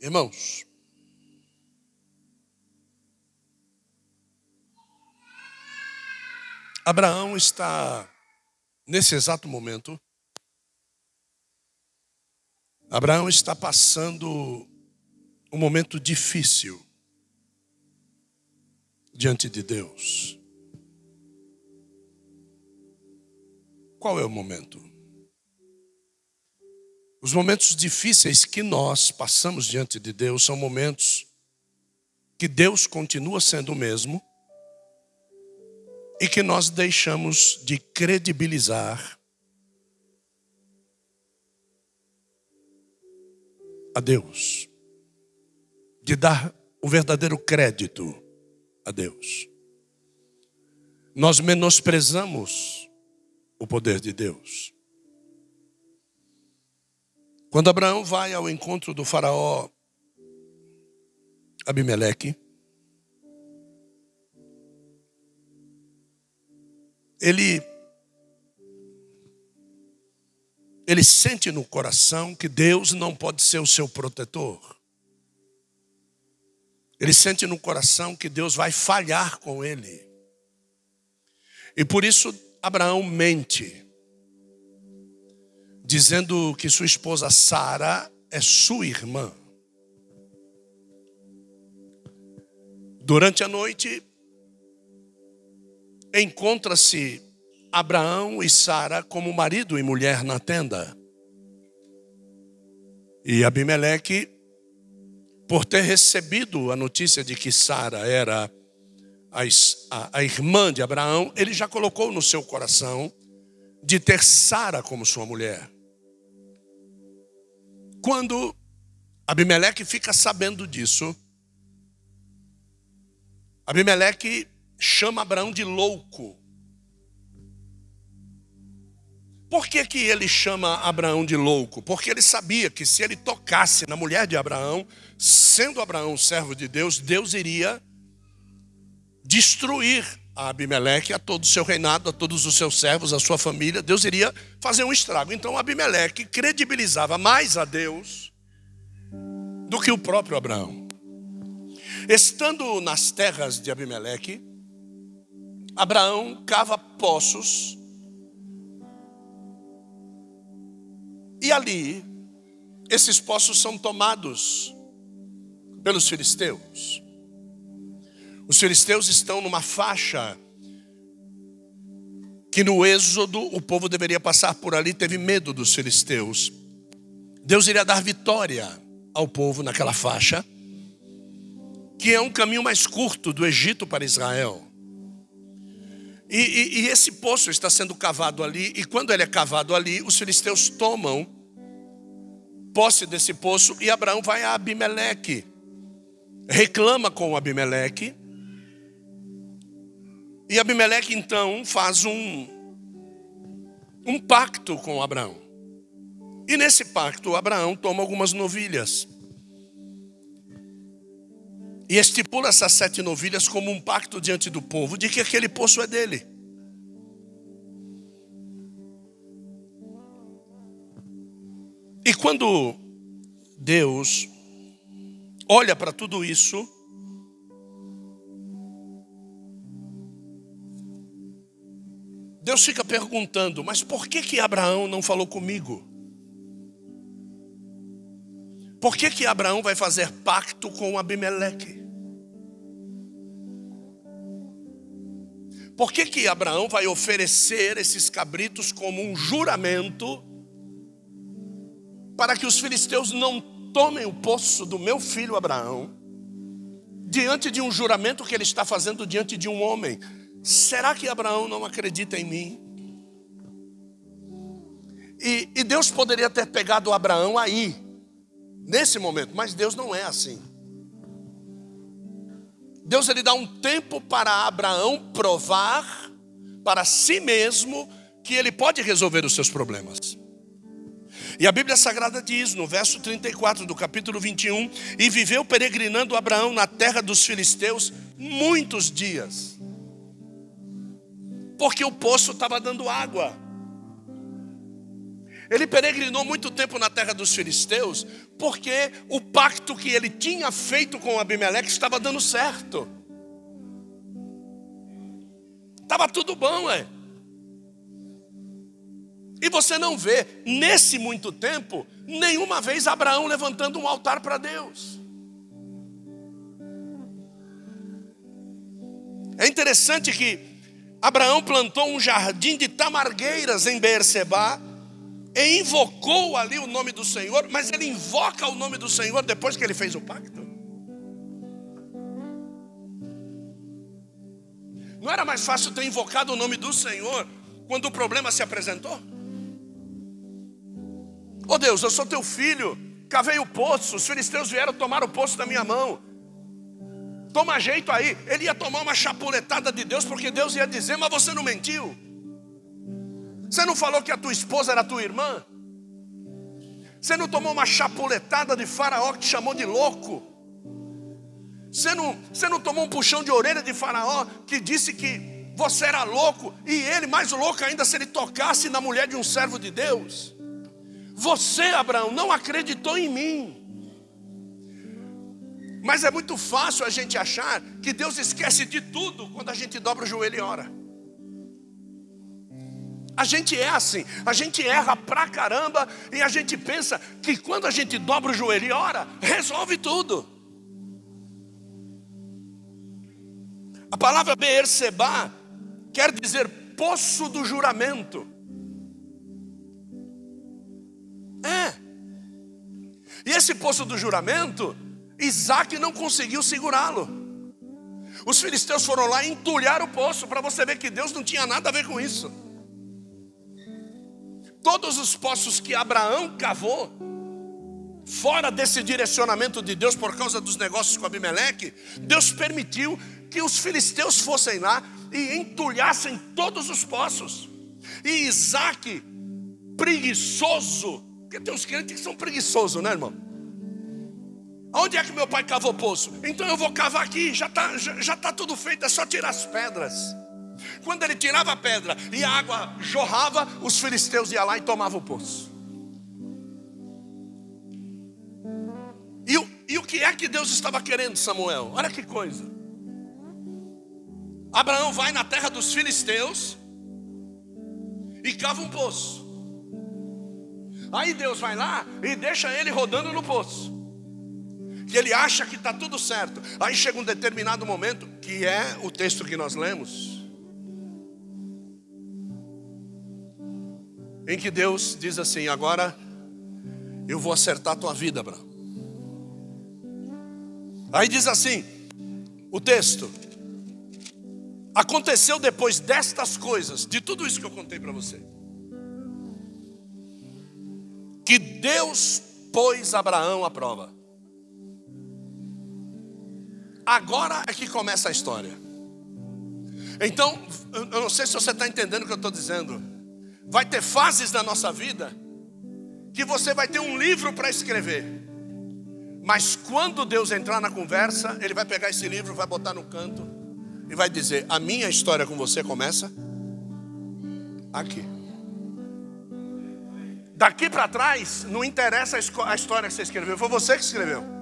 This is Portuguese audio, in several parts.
Irmãos, Abraão está, nesse exato momento, Abraão está passando um momento difícil diante de Deus. Qual é o momento? Os momentos difíceis que nós passamos diante de Deus são momentos que Deus continua sendo o mesmo e que nós deixamos de credibilizar a Deus, de dar o verdadeiro crédito a Deus. Nós menosprezamos o poder de Deus. Quando Abraão vai ao encontro do faraó Abimeleque, ele ele sente no coração que Deus não pode ser o seu protetor. Ele sente no coração que Deus vai falhar com ele. E por isso Abraão mente dizendo que sua esposa Sara é sua irmã. Durante a noite, encontra-se Abraão e Sara como marido e mulher na tenda. E Abimeleque, por ter recebido a notícia de que Sara era a, a, a irmã de Abraão, ele já colocou no seu coração de ter Sara como sua mulher. Quando Abimeleque fica sabendo disso, Abimeleque chama Abraão de louco. Por que, que ele chama Abraão de louco? Porque ele sabia que se ele tocasse na mulher de Abraão, sendo Abraão servo de Deus, Deus iria destruir a Abimeleque, a todo o seu reinado, a todos os seus servos, a sua família, Deus iria fazer um estrago. Então Abimeleque credibilizava mais a Deus do que o próprio Abraão. Estando nas terras de Abimeleque, Abraão cava poços e ali esses poços são tomados pelos filisteus. Os filisteus estão numa faixa que no Êxodo o povo deveria passar por ali, teve medo dos filisteus. Deus iria dar vitória ao povo naquela faixa, que é um caminho mais curto do Egito para Israel. E, e, e esse poço está sendo cavado ali, e quando ele é cavado ali, os filisteus tomam posse desse poço, e Abraão vai a Abimeleque, reclama com Abimeleque, e Abimeleque então faz um, um pacto com Abraão. E nesse pacto, Abraão toma algumas novilhas. E estipula essas sete novilhas como um pacto diante do povo de que aquele poço é dele. E quando Deus olha para tudo isso, Deus fica perguntando: mas por que que Abraão não falou comigo? Por que que Abraão vai fazer pacto com Abimeleque? Por que que Abraão vai oferecer esses cabritos como um juramento para que os filisteus não tomem o poço do meu filho Abraão, diante de um juramento que ele está fazendo diante de um homem? Será que Abraão não acredita em mim? E, e, Deus poderia ter pegado Abraão aí, nesse momento, mas Deus não é assim. Deus ele dá um tempo para Abraão provar para si mesmo que ele pode resolver os seus problemas. E a Bíblia Sagrada diz, no verso 34 do capítulo 21, e viveu peregrinando Abraão na terra dos filisteus muitos dias porque o poço estava dando água. Ele peregrinou muito tempo na terra dos filisteus, porque o pacto que ele tinha feito com Abimeleque estava dando certo. Estava tudo bom, é. E você não vê, nesse muito tempo, nenhuma vez Abraão levantando um altar para Deus. É interessante que Abraão plantou um jardim de tamargueiras em Beerseba e invocou ali o nome do Senhor, mas ele invoca o nome do Senhor depois que ele fez o pacto. Não era mais fácil ter invocado o nome do Senhor quando o problema se apresentou? Oh Deus, eu sou teu filho, cavei o poço, os filisteus vieram tomar o poço da minha mão. Toma jeito aí. Ele ia tomar uma chapuletada de Deus, porque Deus ia dizer, mas você não mentiu. Você não falou que a tua esposa era tua irmã? Você não tomou uma chapuletada de Faraó que te chamou de louco? Você não, você não tomou um puxão de orelha de Faraó que disse que você era louco e ele, mais louco ainda, se ele tocasse na mulher de um servo de Deus? Você, Abraão, não acreditou em mim. Mas é muito fácil a gente achar que Deus esquece de tudo quando a gente dobra o joelho e ora. A gente é assim, a gente erra pra caramba e a gente pensa que quando a gente dobra o joelho e ora, resolve tudo. A palavra Beerseba quer dizer poço do juramento. É. E esse poço do juramento, Isaac não conseguiu segurá-lo. Os filisteus foram lá e entulharam o poço para você ver que Deus não tinha nada a ver com isso. Todos os poços que Abraão cavou, fora desse direcionamento de Deus por causa dos negócios com Abimeleque, Deus permitiu que os filisteus fossem lá e entulhassem todos os poços. E Isaac, preguiçoso, porque tem uns crentes que são preguiçosos, né, irmão? Onde é que meu pai cavou poço? Então eu vou cavar aqui, já está já, já tá tudo feito, é só tirar as pedras. Quando ele tirava a pedra e a água jorrava, os filisteus iam lá e tomavam o poço. E, e o que é que Deus estava querendo, Samuel? Olha que coisa. Abraão vai na terra dos filisteus e cava um poço. Aí Deus vai lá e deixa ele rodando no poço. Que ele acha que está tudo certo. Aí chega um determinado momento, que é o texto que nós lemos. em que Deus diz assim: agora eu vou acertar a tua vida, Abraão. Aí diz assim, o texto: aconteceu depois destas coisas, de tudo isso que eu contei para você, que Deus pôs Abraão à prova. Agora é que começa a história. Então, eu não sei se você está entendendo o que eu estou dizendo. Vai ter fases da nossa vida que você vai ter um livro para escrever. Mas quando Deus entrar na conversa, Ele vai pegar esse livro, vai botar no canto e vai dizer: A minha história com você começa aqui. Daqui para trás, não interessa a história que você escreveu, foi você que escreveu.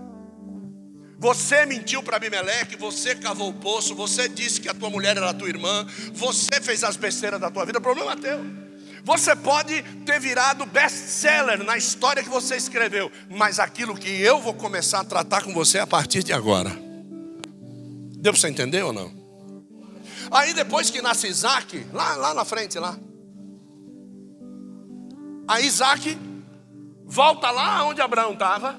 Você mentiu para Abimeleque, você cavou o poço, você disse que a tua mulher era tua irmã, você fez as besteiras da tua vida, o problema é teu. Você pode ter virado best-seller na história que você escreveu, mas aquilo que eu vou começar a tratar com você a partir de agora. Deu para você entender ou não? Aí depois que nasce Isaac, lá, lá na frente, lá. Aí Isaac volta lá onde Abraão estava.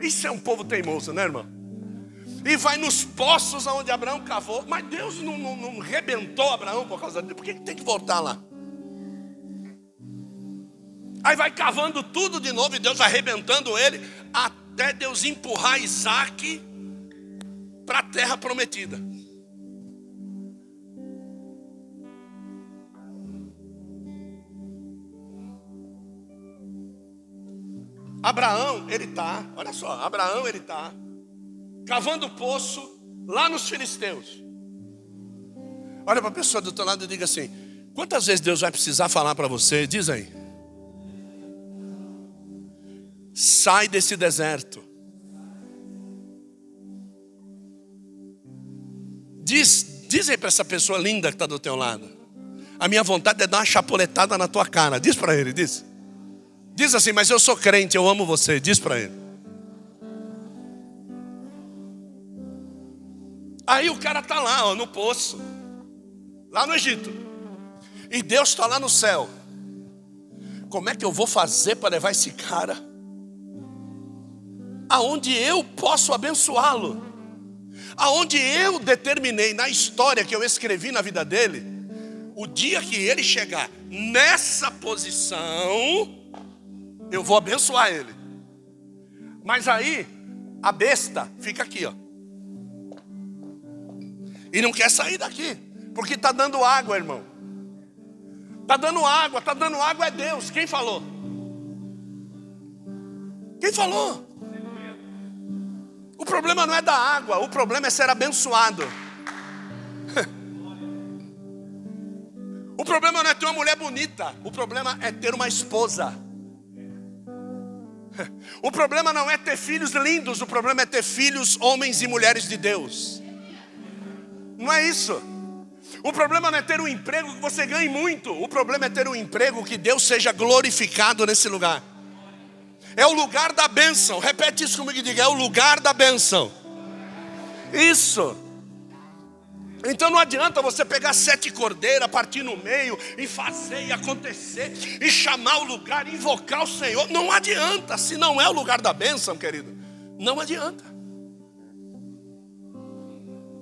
Isso é um povo teimoso, né, irmão? E vai nos poços onde Abraão cavou. Mas Deus não, não, não rebentou Abraão por causa disso. Por que tem que voltar lá? Aí vai cavando tudo de novo e Deus arrebentando ele, até Deus empurrar Isaac para a terra prometida. Abraão, ele está, olha só, Abraão, ele está cavando poço lá nos filisteus. Olha para a pessoa do outro lado e diga assim: quantas vezes Deus vai precisar falar para você? Diz aí. Sai desse deserto. Diz, diz aí para essa pessoa linda que está do teu lado. A minha vontade é dar uma chapoletada na tua cara. Diz para ele, diz. Diz assim, mas eu sou crente, eu amo você. Diz para ele. Aí o cara está lá, ó, no poço, lá no Egito. E Deus está lá no céu. Como é que eu vou fazer para levar esse cara aonde eu posso abençoá-lo? Aonde eu determinei na história que eu escrevi na vida dele, o dia que ele chegar nessa posição, eu vou abençoar ele. Mas aí a besta fica aqui, ó. E não quer sair daqui, porque está dando água, irmão. Está dando água, está dando água é Deus. Quem falou? Quem falou? O problema não é da água, o problema é ser abençoado. O problema não é ter uma mulher bonita, o problema é ter uma esposa. O problema não é ter filhos lindos, o problema é ter filhos, homens e mulheres de Deus. Não é isso. O problema não é ter um emprego que você ganhe muito. O problema é ter um emprego que Deus seja glorificado nesse lugar. É o lugar da bênção. Repete isso comigo e diga: é o lugar da bênção. Isso. Então não adianta você pegar sete cordeiras, partir no meio e fazer e acontecer, e chamar o lugar, invocar o Senhor. Não adianta, se não é o lugar da bênção, querido. Não adianta.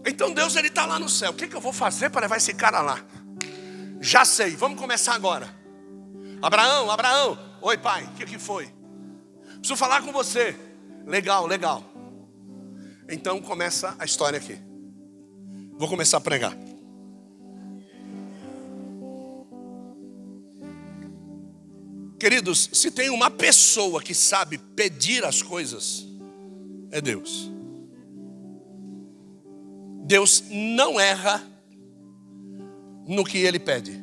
Então Deus ele está lá no céu. O que, que eu vou fazer para levar esse cara lá? Já sei, vamos começar agora. Abraão, Abraão, oi pai, o que, que foi? Preciso falar com você. Legal, legal. Então começa a história aqui. Vou começar a pregar. Queridos, se tem uma pessoa que sabe pedir as coisas, é Deus. Deus não erra no que ele pede.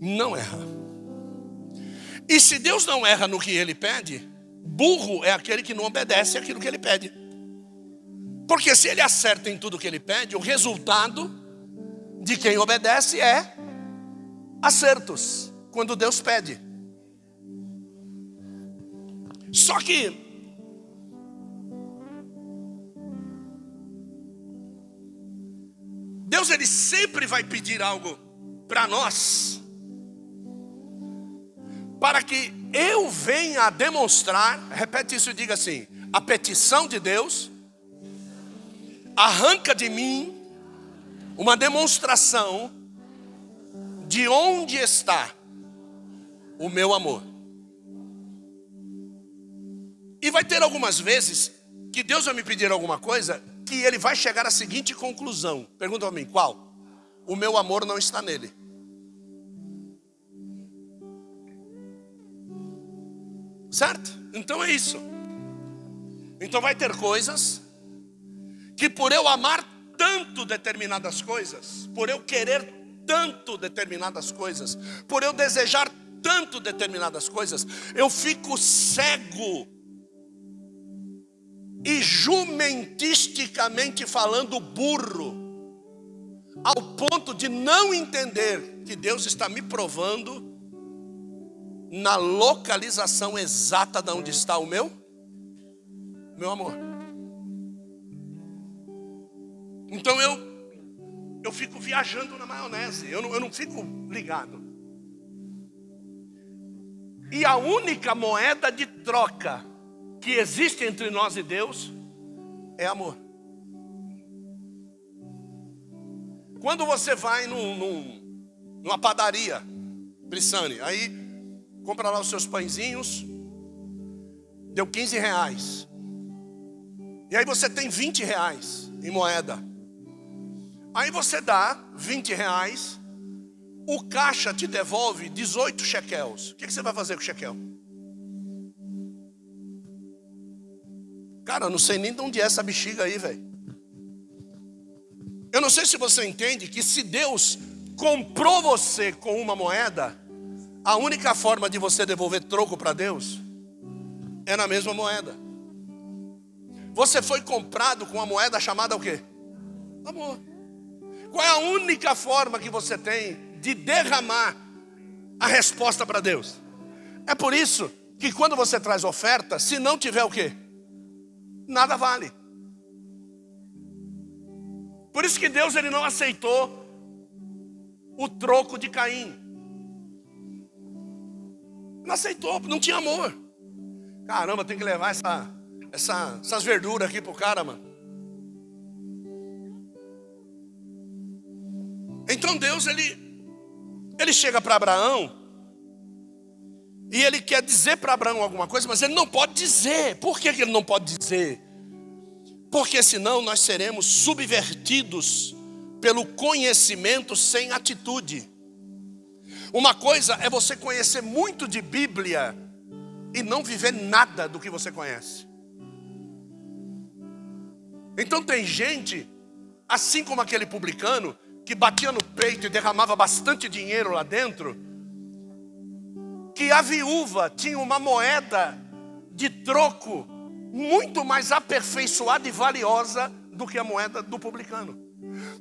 Não erra. E se Deus não erra no que ele pede, burro é aquele que não obedece aquilo que ele pede. Porque se ele acerta em tudo que ele pede, o resultado de quem obedece é acertos, quando Deus pede. Só que Deus ele sempre vai pedir algo para nós, para que eu venha a demonstrar, repete isso e diga assim: a petição de Deus arranca de mim uma demonstração de onde está o meu amor. E vai ter algumas vezes que Deus vai me pedir alguma coisa que ele vai chegar à seguinte conclusão. Pergunta para mim, qual? O meu amor não está nele. Certo? Então é isso. Então vai ter coisas que por eu amar tanto determinadas coisas, por eu querer tanto determinadas coisas, por eu desejar tanto determinadas coisas, eu fico cego e jumentisticamente falando burro, ao ponto de não entender que Deus está me provando na localização exata de onde está o meu meu amor. Então eu eu fico viajando na maionese, eu não, eu não fico ligado. E a única moeda de troca que existe entre nós e Deus é amor. Quando você vai num, num, numa padaria, Brissane, aí compra lá os seus pãezinhos, deu 15 reais. E aí você tem 20 reais em moeda. Aí você dá 20 reais, o caixa te devolve 18 shekels. O que você vai fazer com o shekel? Cara, eu não sei nem de onde é essa bexiga aí, velho. Eu não sei se você entende que se Deus comprou você com uma moeda, A única forma de você devolver troco para Deus é na mesma moeda. Você foi comprado com uma moeda chamada o quê? Amor. Qual é a única forma que você tem de derramar a resposta para Deus? É por isso que quando você traz oferta, se não tiver o quê? Nada vale. Por isso que Deus ele não aceitou o troco de Caim. Não aceitou, não tinha amor. Caramba, tem que levar essa, essa, essas verduras aqui pro cara, mano. Então Deus ele ele chega para Abraão e ele quer dizer para Abraão alguma coisa, mas ele não pode dizer. Por que, ele não pode dizer? Porque senão nós seremos subvertidos pelo conhecimento sem atitude. Uma coisa é você conhecer muito de Bíblia e não viver nada do que você conhece. Então tem gente, assim como aquele publicano, que batia no peito e derramava bastante dinheiro lá dentro, que a viúva tinha uma moeda de troco muito mais aperfeiçoada e valiosa do que a moeda do publicano.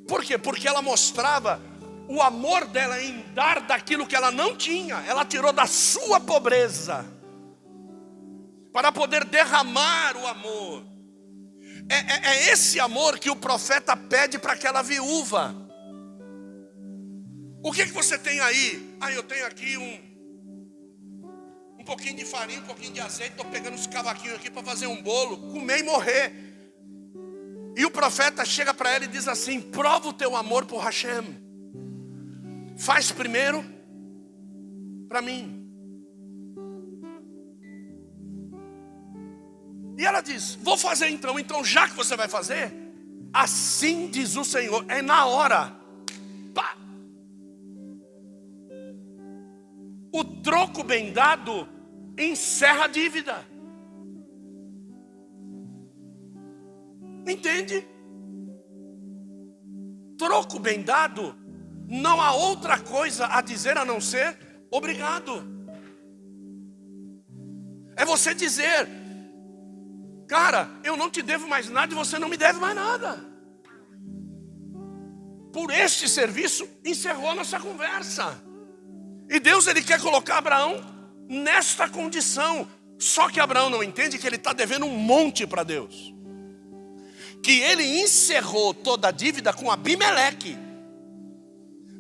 Por quê? Porque ela mostrava o amor dela em dar daquilo que ela não tinha, ela tirou da sua pobreza para poder derramar o amor. É, é, é esse amor que o profeta pede para aquela viúva. O que, que você tem aí? Ah, eu tenho aqui um, um pouquinho de farinha, um pouquinho de azeite, estou pegando os cavaquinhos aqui para fazer um bolo, comer e morrer. E o profeta chega para ela e diz assim: prova o teu amor por Hashem. Faz primeiro para mim. E ela diz: Vou fazer então. Então, já que você vai fazer, assim diz o Senhor. É na hora. Pá. O troco bem dado encerra a dívida. Entende? Troco bem dado, não há outra coisa a dizer a não ser obrigado. É você dizer, cara, eu não te devo mais nada e você não me deve mais nada. Por este serviço encerrou a nossa conversa. E Deus ele quer colocar Abraão nesta condição. Só que Abraão não entende que ele está devendo um monte para Deus. Que ele encerrou toda a dívida com Abimeleque.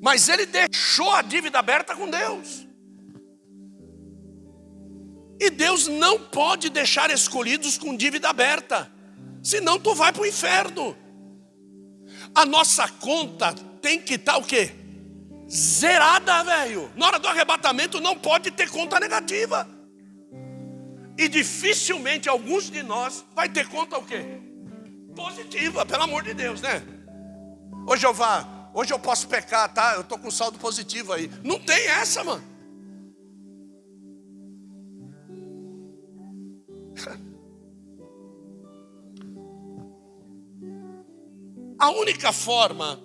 Mas ele deixou a dívida aberta com Deus. E Deus não pode deixar escolhidos com dívida aberta. Senão tu vai para o inferno. A nossa conta tem que estar tá o quê? Zerada, velho. Na hora do arrebatamento não pode ter conta negativa. E dificilmente alguns de nós vai ter conta o quê? Positiva, pelo amor de Deus, né? Ô Jeová, hoje eu posso pecar, tá? Eu tô com saldo positivo aí. Não tem essa, mano. A única forma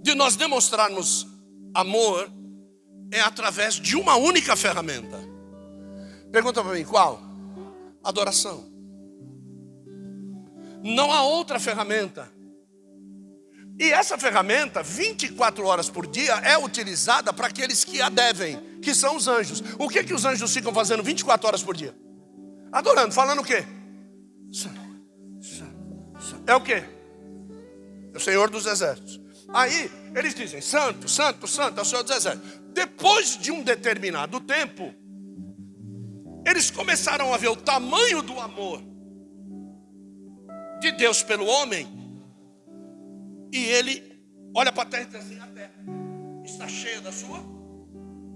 de nós demonstrarmos amor é através de uma única ferramenta. Pergunta para mim, qual? Adoração. Não há outra ferramenta. E essa ferramenta, 24 horas por dia, é utilizada para aqueles que a devem, que são os anjos. O que que os anjos ficam fazendo 24 horas por dia? Adorando, falando o quê? É o quê? É o Senhor dos Exércitos. Aí eles dizem: Santo, Santo, Santo, é o Senhor dos Exércitos. Depois de um determinado tempo, eles começaram a ver o tamanho do amor de Deus pelo homem, e ele olha para a terra e diz assim: a terra está cheia da sua.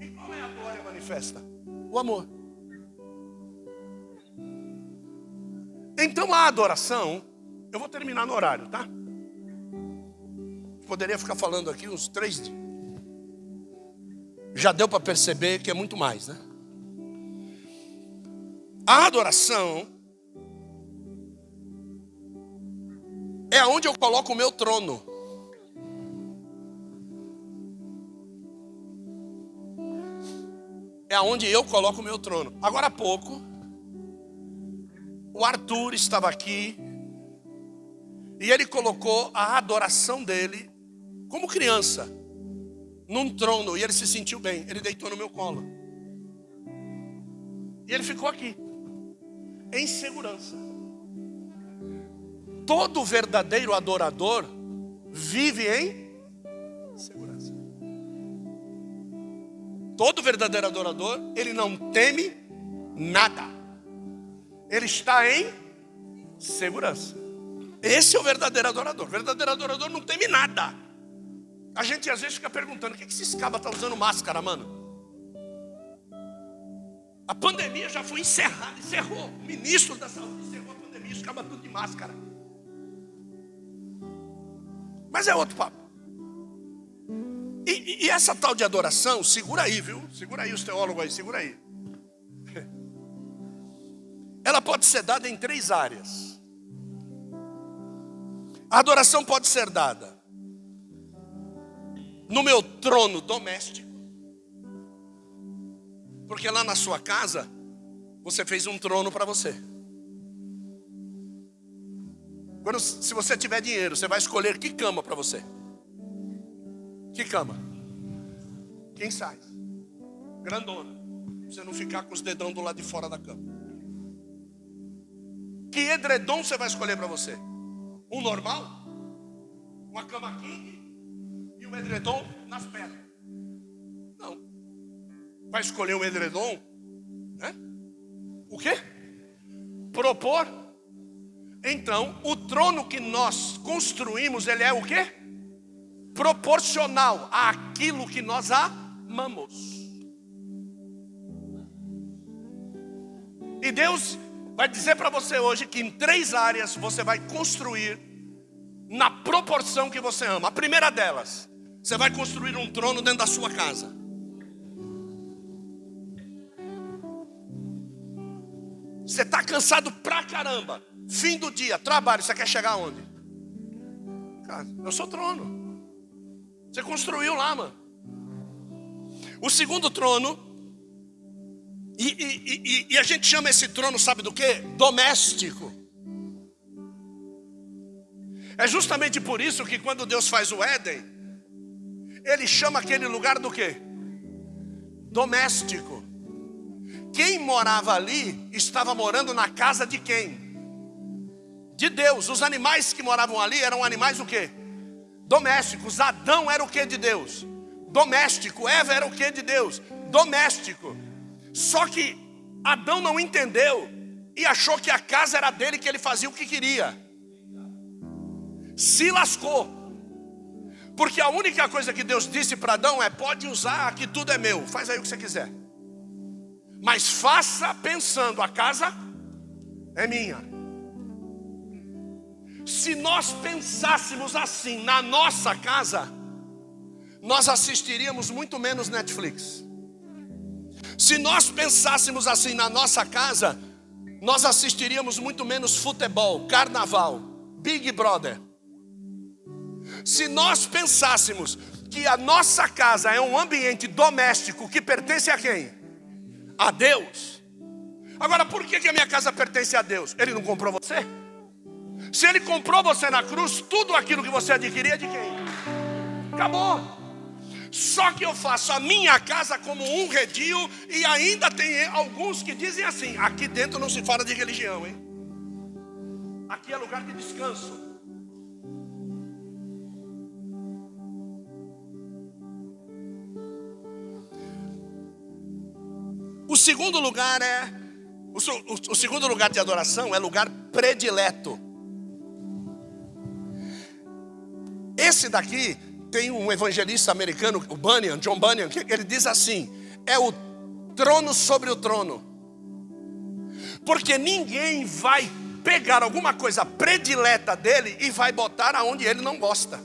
E qual é a glória manifesta? O amor. Então a adoração, eu vou terminar no horário, tá? Poderia ficar falando aqui uns três dias. Já deu para perceber que é muito mais, né? A adoração é aonde eu coloco o meu trono. é aonde eu coloco o meu trono. Agora há pouco, o Arthur estava aqui e ele colocou a adoração dele como criança num trono e ele se sentiu bem. Ele deitou no meu colo. E ele ficou aqui, em segurança. Todo verdadeiro adorador vive em segurança. Todo verdadeiro adorador, ele não teme nada. Ele está em segurança. Esse é o verdadeiro adorador. O verdadeiro adorador não teme nada. A gente às vezes fica perguntando: o que, que esses cabas estão tá usando máscara, mano? A pandemia já foi encerrada, encerrou. O ministro da saúde encerrou a pandemia, os cabas tudo de máscara. Mas é outro papo. E, e, essa tal de adoração, segura aí, viu? Segura aí os teólogos aí, segura aí. Ela pode ser dada em três áreas. A adoração pode ser dada no meu trono doméstico. Porque lá na sua casa, você fez um trono para você. Quando, se você tiver dinheiro, você vai escolher que cama para você. Que cama? Quem sai? Grandona. Você não ficar com os dedão do lado de fora da cama. Que edredom você vai escolher para você? Um normal? Uma cama king? Um edredom nas pernas? Não. Vai escolher um edredom? Né? O quê? Propor. Então, o trono que nós construímos, ele é o quê? Proporcional àquilo que nós amamos. E Deus vai dizer para você hoje que em três áreas você vai construir na proporção que você ama. A primeira delas, você vai construir um trono dentro da sua casa. Você está cansado pra caramba. Fim do dia, trabalho, você quer chegar aonde? Eu sou trono. Você construiu lá, mano. O segundo trono e, e, e, e, a gente chama esse trono, sabe do que? Doméstico. É justamente por isso que quando Deus faz o Éden, Ele chama aquele lugar do que? Doméstico. Quem morava ali estava morando na casa de quem? De Deus. Os animais que moravam ali eram animais o que? Domésticos. Adão era o que de Deus? Doméstico. Eva era o que de Deus? Doméstico. Só que Adão não entendeu e achou que a casa era dele, que ele fazia o que queria. Se lascou. Porque a única coisa que Deus disse para Adão é: pode usar, que tudo é meu, faz aí o que você quiser. Mas faça pensando: a casa é minha. Se nós pensássemos assim na nossa casa, nós assistiríamos muito menos Netflix. Se nós pensássemos assim na nossa casa, nós assistiríamos muito menos futebol, carnaval, Big Brother. Se nós pensássemos que a nossa casa é um ambiente doméstico que pertence a quem? A Deus. Agora, por que, a minha casa pertence a Deus? Ele não comprou você? Se ele comprou você na cruz, tudo aquilo que você adquiria é de quem? Acabou. Só que eu faço a minha casa como um redil, e ainda tem alguns que dizem assim: aqui dentro não se fala de religião, hein? Aqui é lugar de descanso. O segundo lugar é o, o, o, segundo lugar de adoração é lugar predileto. Esse daqui tem um evangelista americano, o Bunyan, John Bunyan, que ele diz assim: é o trono sobre o trono. Porque ninguém vai pegar alguma coisa predileta dele e vai botar aonde ele não gosta.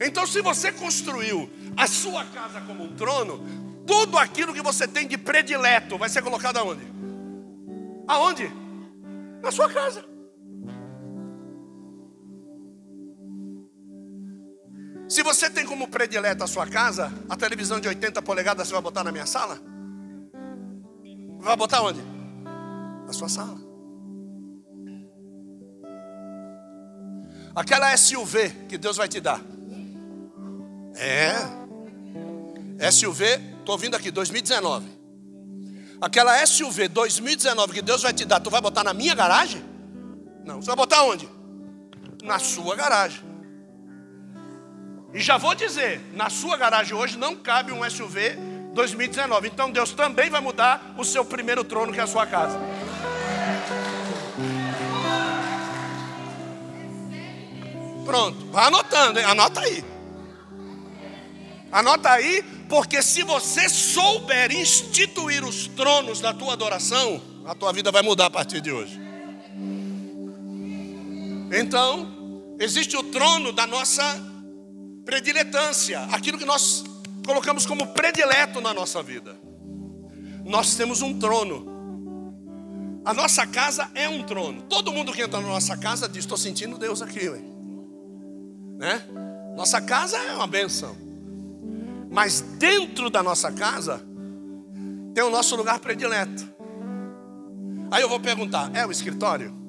Então, se você construiu a sua casa como um trono, tudo aquilo que você tem de predileto vai ser colocado aonde? Aonde? Na sua casa. Se você tem como predileta a sua casa, a televisão de 80 polegadas você vai botar na minha sala? Vai botar onde? Na sua sala. Aquela SUV que Deus vai te dar. É. SUV, estou vindo aqui, 2019. Aquela SUV 2019 que Deus vai te dar, tu vai botar na minha garagem? Não. Você vai botar onde? Na sua garagem. E já vou dizer, na sua garagem hoje não cabe um SUV 2019. Então Deus também vai mudar o seu primeiro trono, que é a sua casa. Pronto, vai anotando, hein? anota aí. Anota aí, porque se você souber instituir os tronos da tua adoração, a tua vida vai mudar a partir de hoje. Então, existe o trono da nossa prediletância, aquilo que nós colocamos como predileto na nossa vida. Nós temos um trono. A nossa casa é um trono. Todo mundo que entra na nossa casa diz: Estou sentindo Deus aqui. Né? Nossa casa é uma benção. Mas dentro da nossa casa tem o nosso lugar predileto. Aí eu vou perguntar: é o escritório?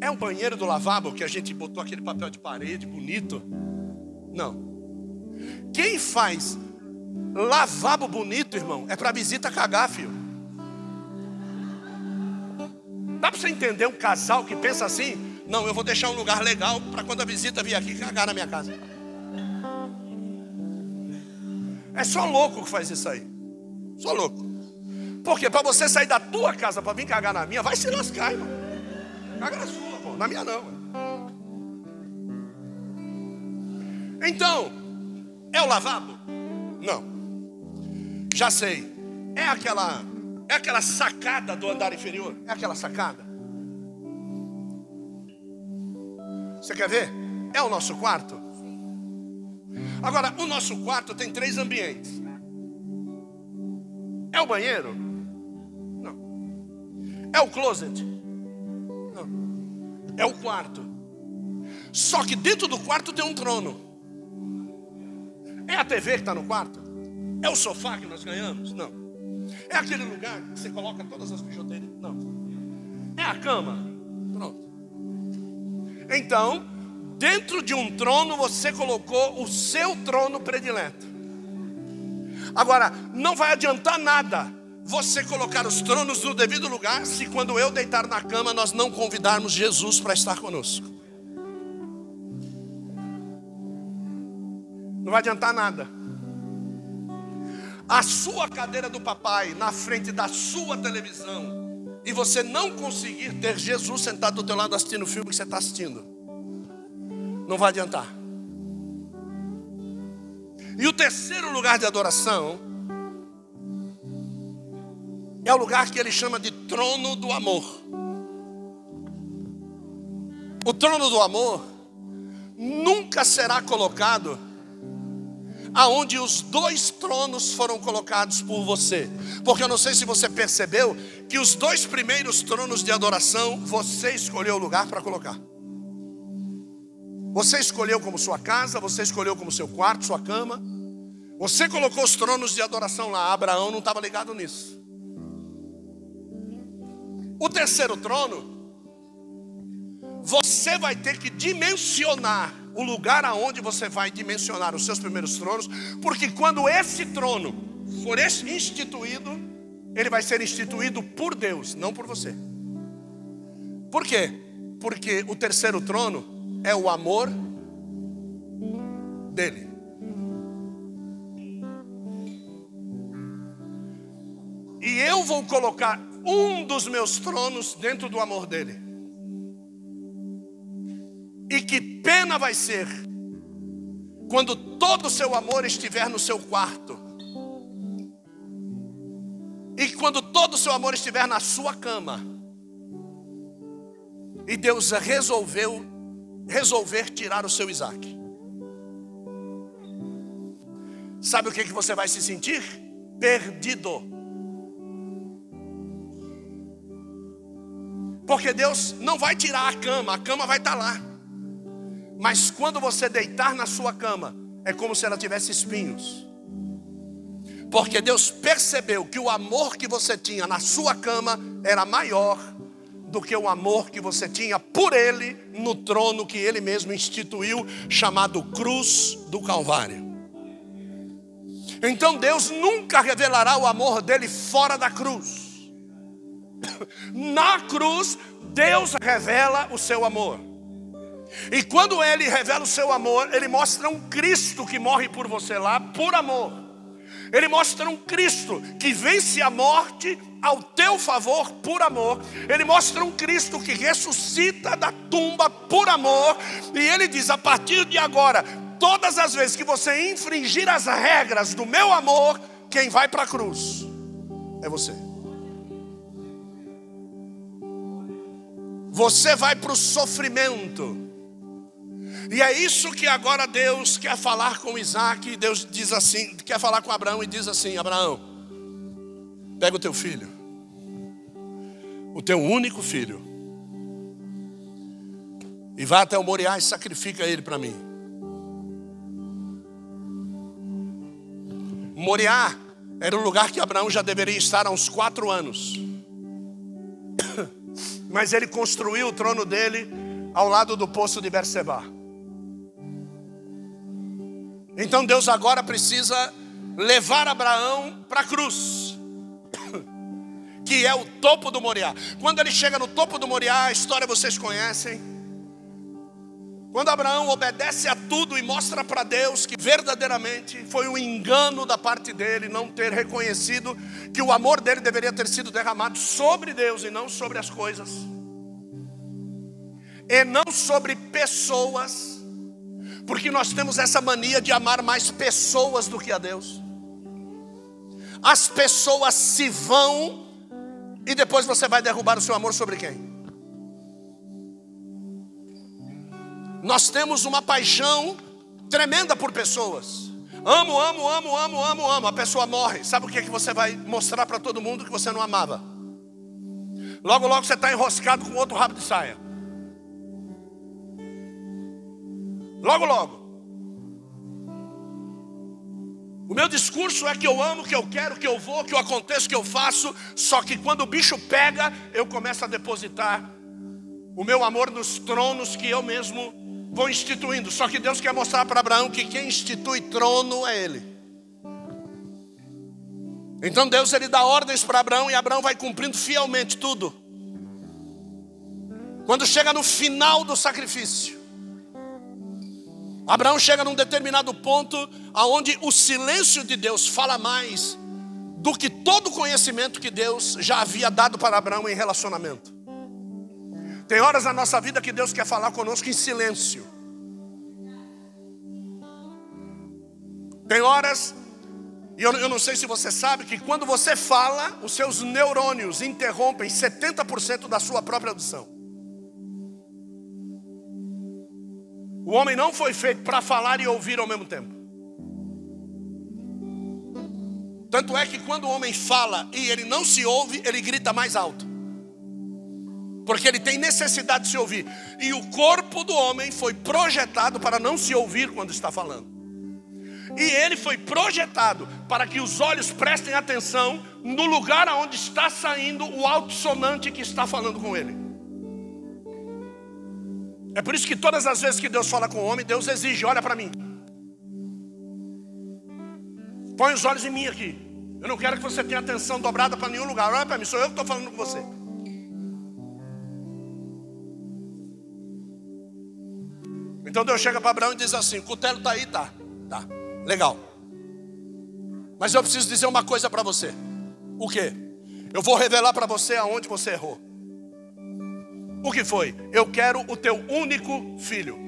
É um banheiro do lavabo que a gente botou aquele papel de parede bonito? Não. Quem faz lavabo bonito, irmão, é para visita cagar, filho. Dá para você entender um casal que pensa assim? Não, eu vou deixar um lugar legal para quando a visita vir aqui cagar na minha casa. É só louco que faz isso aí. Só louco. Porque para você sair da tua casa para vir cagar na minha, vai se lascar, irmão. Caga na sua. Na minha não. Então, é o lavabo? Não. Já sei. É aquela é aquela sacada do andar inferior? É aquela sacada? Você quer ver? É o nosso quarto? Agora, o nosso quarto tem três ambientes. É o banheiro? Não. É o closet? é o quarto. Só que dentro do quarto tem um trono. É a TV que está no quarto? É o sofá que nós ganhamos? Não. É aquele lugar que você coloca todas as bijuterias? Não. É a cama? Pronto. Então, dentro de um trono você colocou o seu trono predileto. Agora, não vai adiantar nada você colocar os tronos no devido lugar se quando eu deitar na cama nós não convidarmos Jesus para estar conosco. Não vai adiantar nada. A sua cadeira do papai na frente da sua televisão e você não conseguir ter Jesus sentado do teu lado assistindo o filme que você está assistindo, não vai adiantar. E o terceiro lugar de adoração é o lugar que ele chama de trono do amor. O trono do amor nunca será colocado aonde os dois tronos foram colocados por você. Porque eu não sei se você percebeu que os dois primeiros tronos de adoração você escolheu o lugar para colocar. Você escolheu como sua casa, você escolheu como seu quarto, sua cama. Você colocou os tronos de adoração lá. Abraão não estava ligado nisso. O terceiro trono, você vai ter que dimensionar o lugar aonde você vai dimensionar os seus primeiros tronos, porque quando esse trono for instituído, ele vai ser instituído por Deus, não por você. Por quê? Porque o terceiro trono é o amor dele. E eu vou colocar um dos meus tronos dentro do amor dele. E que pena vai ser quando todo o seu amor estiver no seu quarto. E quando todo o seu amor estiver na sua cama. E Deus resolveu resolver tirar o seu Isaac. Sabe o que, que você vai se sentir? Perdido. Porque Deus não vai tirar a cama, a cama vai estar lá. Mas quando você deitar na sua cama, é como se ela tivesse espinhos. Porque Deus percebeu que o amor que você tinha na sua cama era maior do que o amor que você tinha por Ele no trono que Ele mesmo instituiu, chamado Cruz do Calvário. Então Deus nunca revelará o amor dele fora da cruz. Na cruz, Deus revela o seu amor. E quando ele revela o seu amor, ele mostra um Cristo que morre por você lá por amor. Ele mostra um Cristo que vence a morte ao teu favor por amor. Ele mostra um Cristo que ressuscita da tumba por amor. E ele diz: a partir de agora, todas as vezes que você infringir as regras do meu amor, quem vai para a cruz é você. Você vai para o sofrimento. E é isso que agora Deus quer falar com Isaac. Deus diz assim, quer falar com Abraão e diz assim: Abraão, pega o teu filho, o teu único filho, e vá até o Moriá e sacrifica ele para mim. Moriá era o lugar que Abraão já deveria estar há uns quatro anos. Mas ele construiu o trono dele ao lado do poço de Berseba. Então Deus agora precisa levar Abraão para a cruz, que é o topo do Moriá. Quando ele chega no topo do Moriá, a história vocês conhecem. Quando Abraão obedece a tudo e mostra para Deus que verdadeiramente foi um engano da parte dele não ter reconhecido que o amor dele deveria ter sido derramado sobre Deus e não sobre as coisas, e não sobre pessoas, porque nós temos essa mania de amar mais pessoas do que a Deus. As pessoas se vão e depois você vai derrubar o seu amor sobre quem? Nós temos uma paixão tremenda por pessoas. Amo, amo, amo, amo, amo, amo. A pessoa morre. Sabe o que, é que você vai mostrar para todo mundo que você não amava? Logo, logo você está enroscado com outro rabo de saia. Logo, logo. O meu discurso é que eu amo, que eu quero, que eu vou, que eu aconteço, que eu faço. Só que quando o bicho pega, eu começo a depositar o meu amor nos tronos que eu mesmo vou instituindo. Só que Deus quer mostrar para Abraão que quem institui trono é Ele. Então Deus ele dá ordens para Abraão e Abraão vai cumprindo fielmente tudo. Quando chega no final do sacrifício, Abraão chega num determinado ponto aonde o silêncio de Deus fala mais do que todo o conhecimento que Deus já havia dado para Abraão em relacionamento. Tem horas na nossa vida que Deus quer falar conosco em silêncio. Tem horas, e eu, eu não sei se você sabe, que quando você fala, os seus neurônios interrompem 70% da sua própria audição. O homem não foi feito para falar e ouvir ao mesmo tempo. Tanto é que quando o homem fala e ele não se ouve, ele grita mais alto porque ele tem necessidade de se ouvir. E o corpo do homem foi projetado para não se ouvir quando está falando. E ele foi projetado para que os olhos prestem atenção no lugar onde está saindo o alto sonante que está falando com ele. É por isso que todas as vezes que Deus fala com o homem, Deus exige: olha para mim. Põe os olhos em mim aqui. Eu não quero que você tenha atenção dobrada para nenhum lugar. Olha para mim, sou eu que estou falando com você. Então Deus chega para Abraão e diz assim: cutelo está aí, tá, tá, legal. Mas eu preciso dizer uma coisa para você. O que? Eu vou revelar para você aonde você errou. O que foi? Eu quero o teu único filho.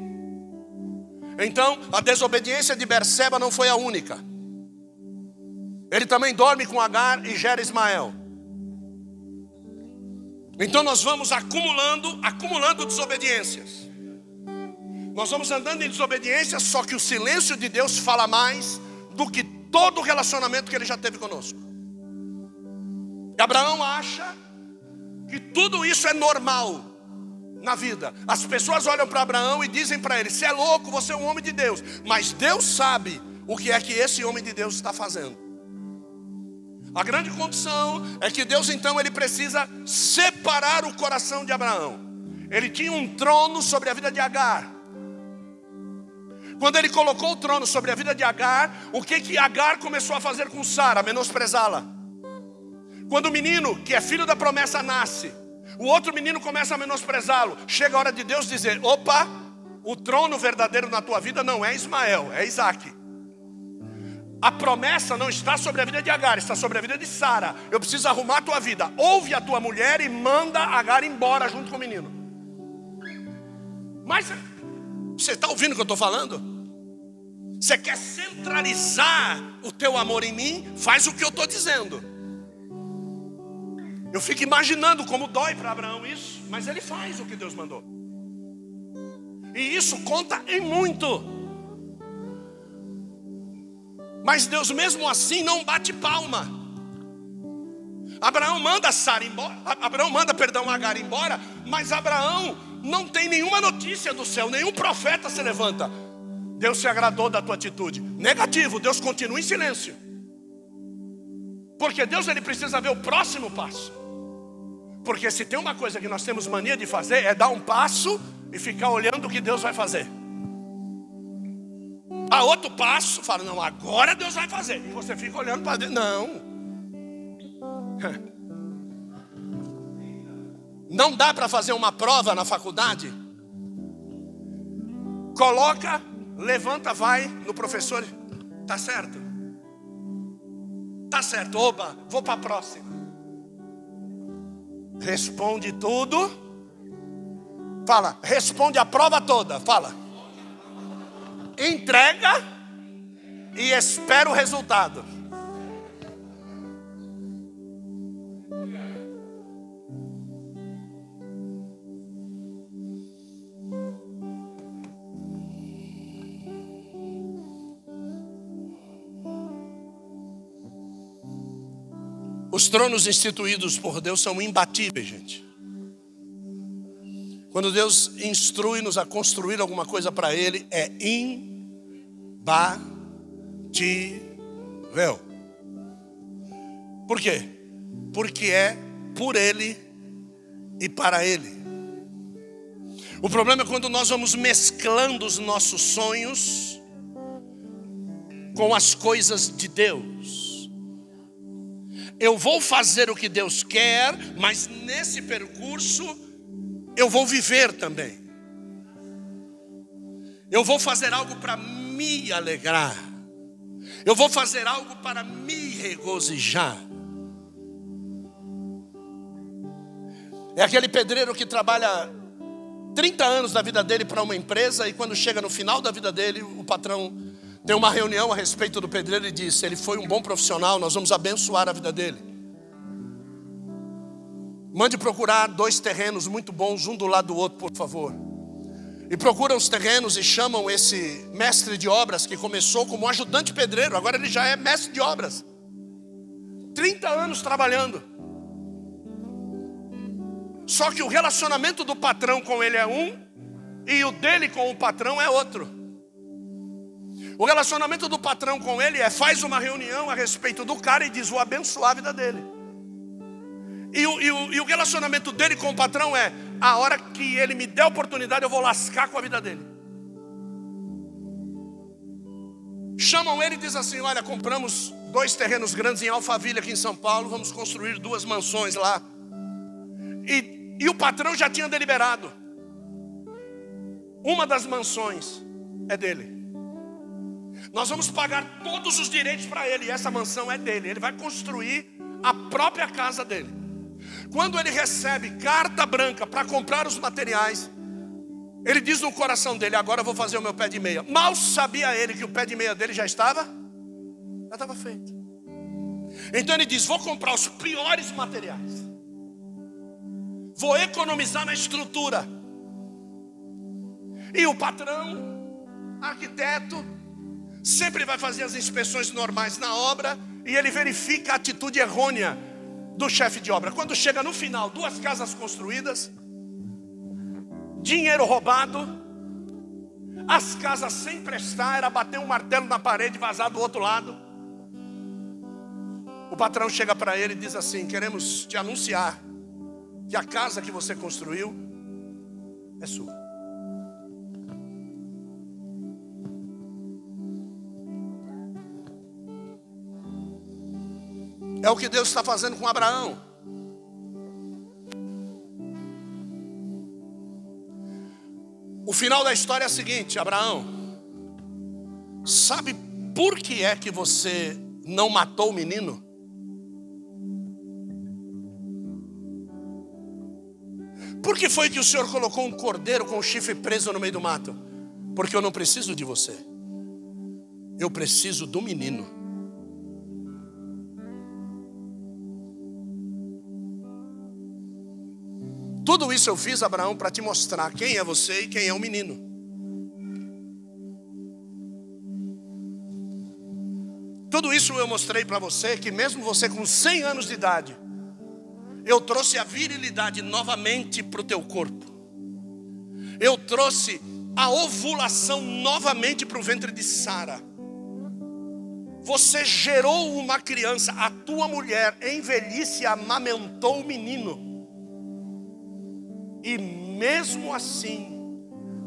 Então, a desobediência de Berseba não foi a única. Ele também dorme com Agar e gera Ismael. Então nós vamos acumulando, acumulando desobediências. Nós vamos andando em desobediência, só que o silêncio de Deus fala mais do que todo o relacionamento que ele já teve conosco. E Abraão acha que tudo isso é normal. Na vida. As pessoas olham para Abraão e dizem para ele: Você é louco, você é um homem de Deus. Mas Deus sabe o que é que esse homem de Deus está fazendo. A grande condição é que Deus então ele precisa separar o coração de Abraão. Ele tinha um trono sobre a vida de Agar. Quando ele colocou o trono sobre a vida de Agar, o que que Agar começou a fazer com Sara? Menosprezá-la. Quando o menino, que é filho da promessa, nasce, o outro menino começa a menosprezá-lo. Chega a hora de Deus dizer: opa, o trono verdadeiro na tua vida não é Ismael, é Isaac. A promessa não está sobre a vida de Agar, está sobre a vida de Sara. Eu preciso arrumar a tua vida. Ouve a tua mulher e manda Agar embora junto com o menino. Mas você está ouvindo o que eu estou falando? Você quer centralizar o teu amor em mim? Faz o que eu estou dizendo. Eu fico imaginando como dói para Abraão isso, mas ele faz o que Deus mandou. E isso conta em muito. Mas Deus mesmo assim não bate palma. Abraão manda Sara embora, Abraão manda, perdão, Agar embora, mas Abraão não tem nenhuma notícia do céu, nenhum profeta se levanta. Deus se agradou da tua atitude. Negativo, Deus continua em silêncio. Porque Deus ele precisa ver o próximo passo. Porque se tem uma coisa que nós temos mania de fazer é dar um passo e ficar olhando o que Deus vai fazer. A outro passo, fala, não, agora Deus vai fazer. E você fica olhando para dentro. Não. Não dá para fazer uma prova na faculdade? Coloca, levanta, vai no professor. Tá certo? Tá certo. Oba, vou para a próxima. Responde tudo. Fala, responde a prova toda. Fala entrega e espera o resultado. Os tronos instituídos por Deus são imbatíveis, gente. Quando Deus instrui-nos a construir alguma coisa para Ele, é imbatível. Por quê? Porque é por Ele e para Ele. O problema é quando nós vamos mesclando os nossos sonhos com as coisas de Deus. Eu vou fazer o que Deus quer, mas nesse percurso eu vou viver também. Eu vou fazer algo para me alegrar. Eu vou fazer algo para me regozijar. É aquele pedreiro que trabalha 30 anos da vida dele para uma empresa e quando chega no final da vida dele, o patrão tem uma reunião a respeito do pedreiro e diz: ele foi um bom profissional, nós vamos abençoar a vida dele. Mande procurar dois terrenos muito bons, um do lado do outro, por favor. E procuram os terrenos e chamam esse mestre de obras que começou como ajudante pedreiro, agora ele já é mestre de obras. 30 anos trabalhando. Só que o relacionamento do patrão com ele é um e o dele com o patrão é outro. O relacionamento do patrão com ele é faz uma reunião a respeito do cara e diz: Vou abençoar a vida dele. E o, e, o, e o relacionamento dele com o patrão é: a hora que ele me der oportunidade, eu vou lascar com a vida dele. Chamam ele e diz assim: Olha, compramos dois terrenos grandes em Alphaville, aqui em São Paulo, vamos construir duas mansões lá. E, e o patrão já tinha deliberado. Uma das mansões é dele. Nós vamos pagar todos os direitos para ele, e essa mansão é dele. Ele vai construir a própria casa dele. Quando ele recebe carta branca para comprar os materiais, ele diz no coração dele: Agora eu vou fazer o meu pé de meia. Mal sabia ele que o pé de meia dele já estava, já estava feito. Então ele diz: Vou comprar os piores materiais, vou economizar na estrutura. E o patrão, arquiteto, sempre vai fazer as inspeções normais na obra e ele verifica a atitude errônea do chefe de obra. Quando chega no final, duas casas construídas, dinheiro roubado, as casas sem prestar, era bater um martelo na parede e vazar do outro lado. O patrão chega para ele e diz assim: Queremos te anunciar que a casa que você construiu é sua. É o que Deus está fazendo com Abraão. O final da história é o seguinte: Abraão, sabe por que é que você não matou o menino? Por que foi que o Senhor colocou um cordeiro com o chifre preso no meio do mato? Porque eu não preciso de você, eu preciso do menino. Tudo isso eu fiz, Abraão, para te mostrar quem é você e quem é o menino. Tudo isso eu mostrei para você que, mesmo você com 100 anos de idade, eu trouxe a virilidade novamente para o teu corpo. Eu trouxe a ovulação novamente para o ventre de Sara. Você gerou uma criança, a tua mulher em velhice amamentou o menino. E mesmo assim,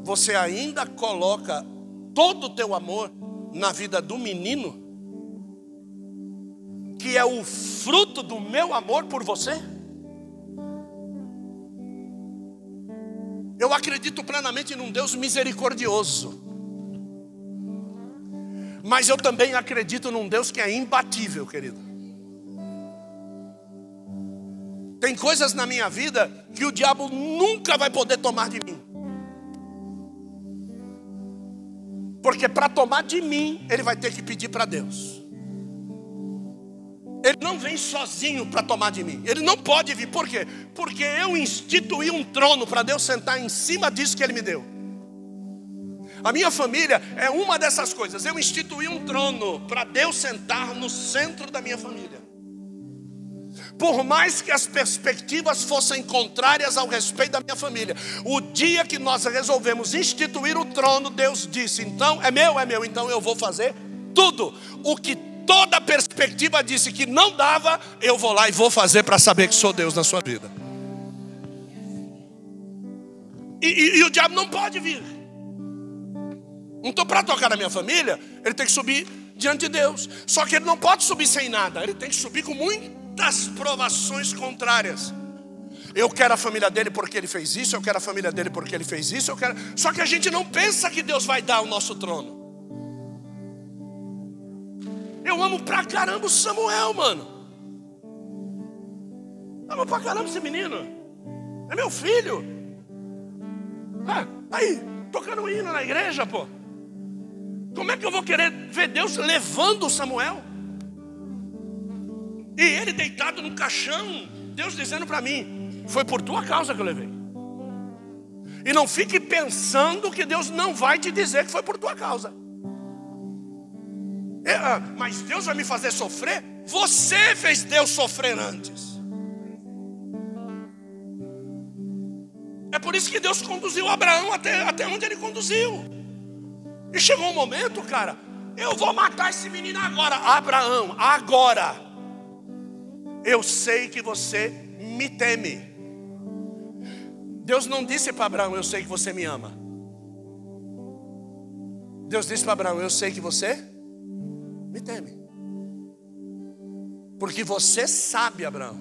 você ainda coloca todo o teu amor na vida do menino, que é o fruto do meu amor por você? Eu acredito plenamente num Deus misericordioso. Mas eu também acredito num Deus que é imbatível, querido. Tem coisas na minha vida que o diabo nunca vai poder tomar de mim. Porque para tomar de mim, ele vai ter que pedir para Deus. Ele não vem sozinho para tomar de mim. Ele não pode vir. Por quê? Porque eu instituí um trono para Deus sentar em cima disso que ele me deu. A minha família é uma dessas coisas. Eu instituí um trono para Deus sentar no centro da minha família. Por mais que as perspectivas fossem contrárias ao respeito da minha família, o dia que nós resolvemos instituir o trono, Deus disse: então é meu, é meu, então eu vou fazer tudo. O que toda perspectiva disse que não dava, eu vou lá e vou fazer para saber que sou Deus na sua vida. E, e, e o diabo não pode vir. Então, para tocar na minha família, ele tem que subir diante de Deus. Só que ele não pode subir sem nada, ele tem que subir com muito muitas provações contrárias. Eu quero a família dele porque ele fez isso, eu quero a família dele porque ele fez isso, eu quero. Só que a gente não pensa que Deus vai dar o nosso trono. Eu amo pra caramba o Samuel, mano. Amo pra caramba esse menino. É meu filho. Ah, aí, tocando hino na igreja, pô. Como é que eu vou querer ver Deus levando o Samuel? E ele deitado no caixão, Deus dizendo para mim: Foi por tua causa que eu levei. E não fique pensando que Deus não vai te dizer que foi por tua causa. É, ah, mas Deus vai me fazer sofrer? Você fez Deus sofrer antes. É por isso que Deus conduziu Abraão até, até onde ele conduziu. E chegou um momento, cara, eu vou matar esse menino agora. Abraão, agora eu sei que você me teme. Deus não disse para Abraão, eu sei que você me ama. Deus disse para Abraão, eu sei que você me teme. Porque você sabe, Abraão,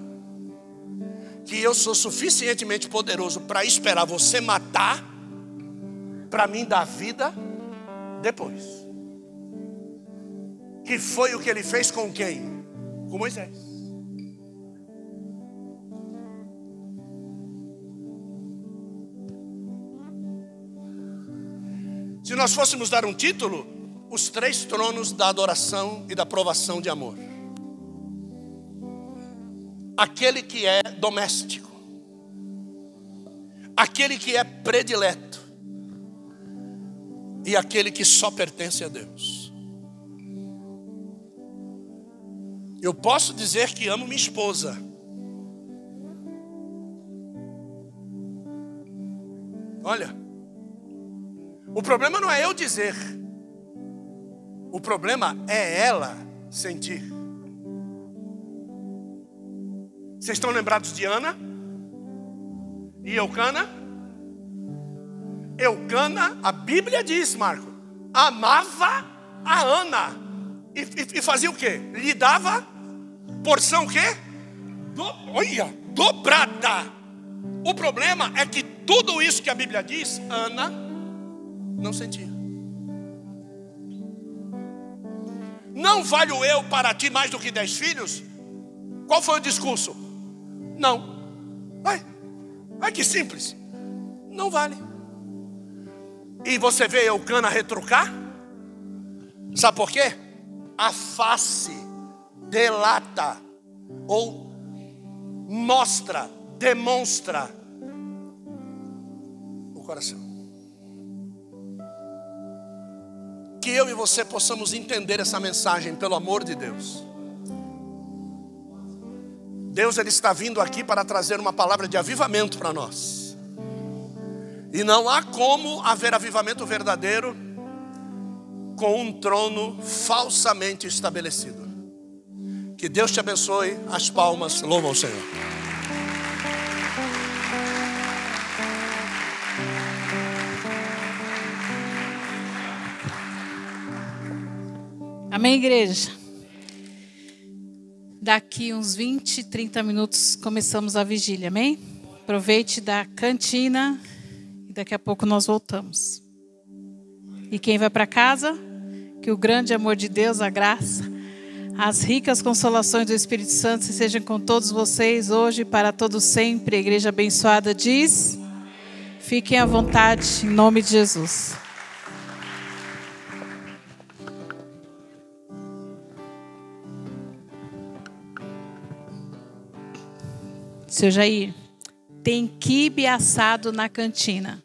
que eu sou suficientemente poderoso para esperar você matar, para mim dar vida depois. Que foi o que ele fez com quem? Com Moisés. Se nós fôssemos dar um título, os três tronos da adoração e da provação de amor. Aquele que é doméstico, aquele que é predileto, e aquele que só pertence a Deus. Eu posso dizer que amo minha esposa, Olha, o problema não é eu dizer, o problema é ela sentir. Vocês estão lembrados de Ana? E Eucana? Eucana, a Bíblia diz, Marco, amava a Ana. E, e, e fazia o quê? Lhe dava porção o quê? Do, olha, dobrada. O problema é que tudo isso que a Bíblia diz, Ana não sentia. Não valho eu para ti mais do que dez filhos? Qual foi o discurso? Não. Vai, vai que simples. Não vale. E você vê Eucana retrucar? Sabe por quê? A face delata ou mostra, demonstra o coração. Que eu e você possamos entender essa mensagem pelo amor de Deus. Deus ele está vindo aqui para trazer uma palavra de avivamento para nós. E não há como haver avivamento verdadeiro com um trono falsamente estabelecido. Que Deus te abençoe. As palmas louvam o Senhor. Amém, igreja? Daqui uns 20, 30 minutos começamos a vigília, amém? Aproveite da cantina e daqui a pouco nós voltamos. E quem vai para casa, que o grande amor de Deus, a graça, as ricas consolações do Espírito Santo sejam com todos vocês hoje e para todos sempre. A igreja abençoada diz: Fiquem à vontade em nome de Jesus. Seu Jair, tem quibe assado na cantina.